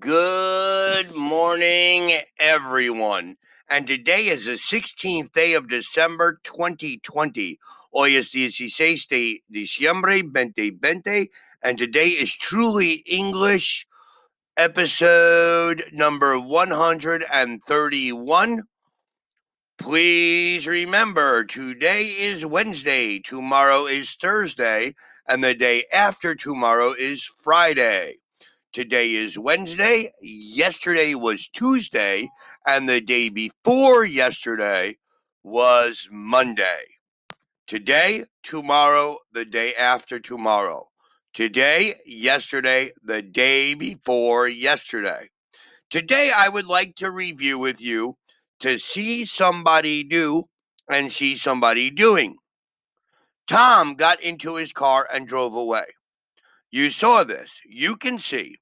Good morning, everyone. And today is the 16th day of December 2020. Hoy es 16 de diciembre 2020. And today is Truly English, episode number 131. Please remember, today is Wednesday, tomorrow is Thursday, and the day after tomorrow is Friday. Today is Wednesday, yesterday was Tuesday, and the day before yesterday was Monday. Today, tomorrow, the day after tomorrow. Today, yesterday, the day before yesterday. Today, I would like to review with you to see somebody do and see somebody doing. Tom got into his car and drove away. You saw this. You can see.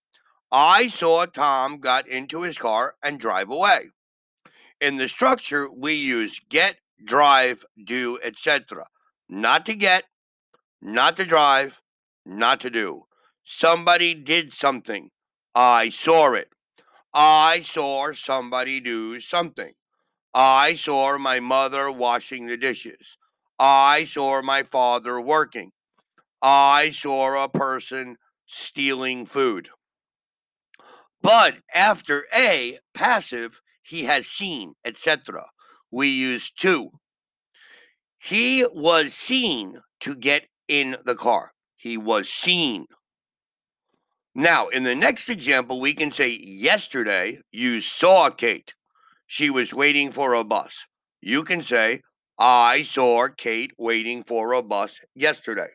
I saw Tom got into his car and drive away. In the structure, we use get, drive, do, etc. Not to get, not to drive, not to do. Somebody did something. I saw it. I saw somebody do something. I saw my mother washing the dishes. I saw my father working. I saw a person stealing food. But after A, passive, he has seen, etc. We use to. He was seen to get in the car. He was seen. Now, in the next example, we can say yesterday you saw Kate. She was waiting for a bus. You can say, I saw Kate waiting for a bus yesterday.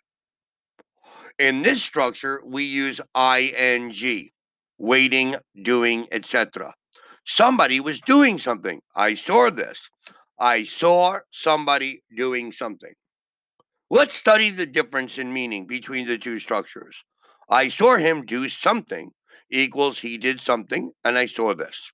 In this structure, we use ing, waiting, doing, etc. Somebody was doing something. I saw this. I saw somebody doing something. Let's study the difference in meaning between the two structures. I saw him do something equals he did something, and I saw this.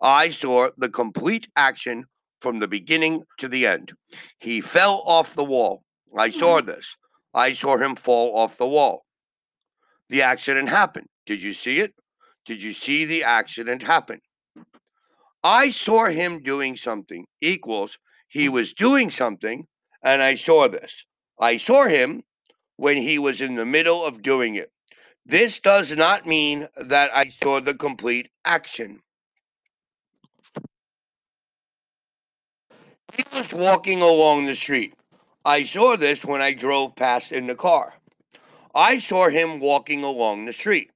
I saw the complete action from the beginning to the end. He fell off the wall. I saw mm-hmm. this. I saw him fall off the wall. The accident happened. Did you see it? Did you see the accident happen? I saw him doing something equals he was doing something, and I saw this. I saw him when he was in the middle of doing it. This does not mean that I saw the complete action. He was walking along the street. I saw this when I drove past in the car. I saw him walking along the street.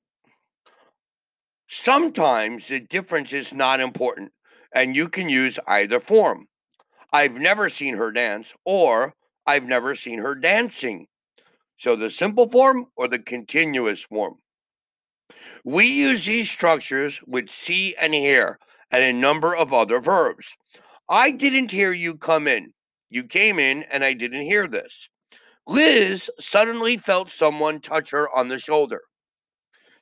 Sometimes the difference is not important, and you can use either form. I've never seen her dance, or I've never seen her dancing. So the simple form or the continuous form. We use these structures with see and hear and a number of other verbs. I didn't hear you come in. You came in and I didn't hear this. Liz suddenly felt someone touch her on the shoulder.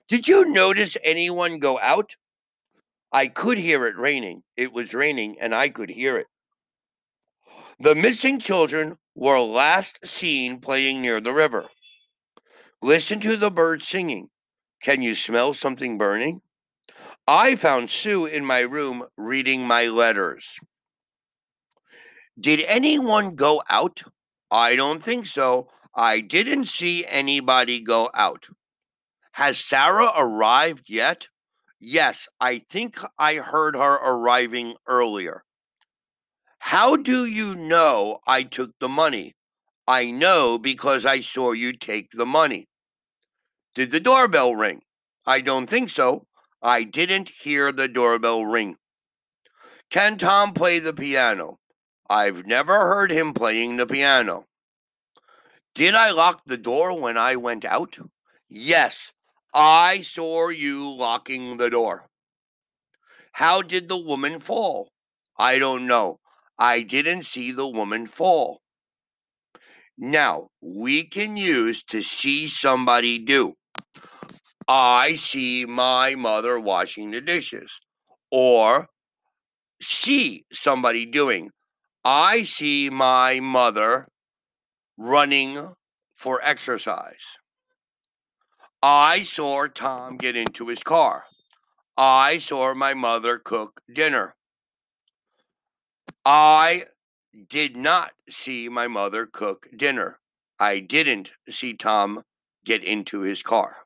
Did you notice anyone go out? I could hear it raining. It was raining and I could hear it. The missing children were last seen playing near the river. Listen to the birds singing. Can you smell something burning? I found Sue in my room reading my letters. Did anyone go out? I don't think so. I didn't see anybody go out. Has Sarah arrived yet? Yes, I think I heard her arriving earlier. How do you know I took the money? I know because I saw you take the money. Did the doorbell ring? I don't think so. I didn't hear the doorbell ring. Can Tom play the piano? I've never heard him playing the piano. Did I lock the door when I went out? Yes, I saw you locking the door. How did the woman fall? I don't know. I didn't see the woman fall. Now, we can use to see somebody do. I see my mother washing the dishes. Or see somebody doing. I see my mother running for exercise. I saw Tom get into his car. I saw my mother cook dinner. I did not see my mother cook dinner. I didn't see Tom get into his car.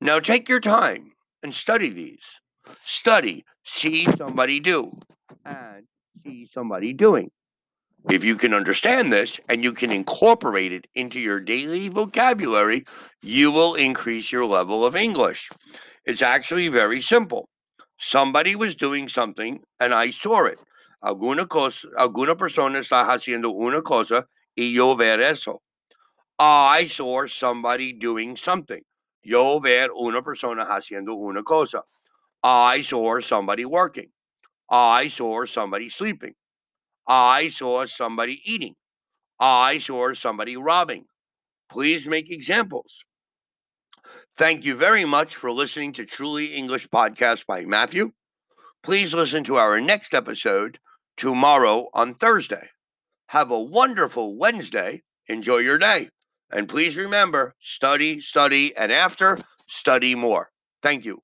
Now take your time and study these. Study, see somebody do, and see somebody doing. If you can understand this and you can incorporate it into your daily vocabulary, you will increase your level of English. It's actually very simple. Somebody was doing something and I saw it. Alguna, cosa, alguna persona está haciendo una cosa y yo ver eso. I saw somebody doing something. Yo ver una persona haciendo una cosa. I saw somebody working. I saw somebody sleeping. I saw somebody eating. I saw somebody robbing. Please make examples. Thank you very much for listening to Truly English Podcast by Matthew. Please listen to our next episode tomorrow on Thursday. Have a wonderful Wednesday. Enjoy your day. And please remember study, study, and after, study more. Thank you.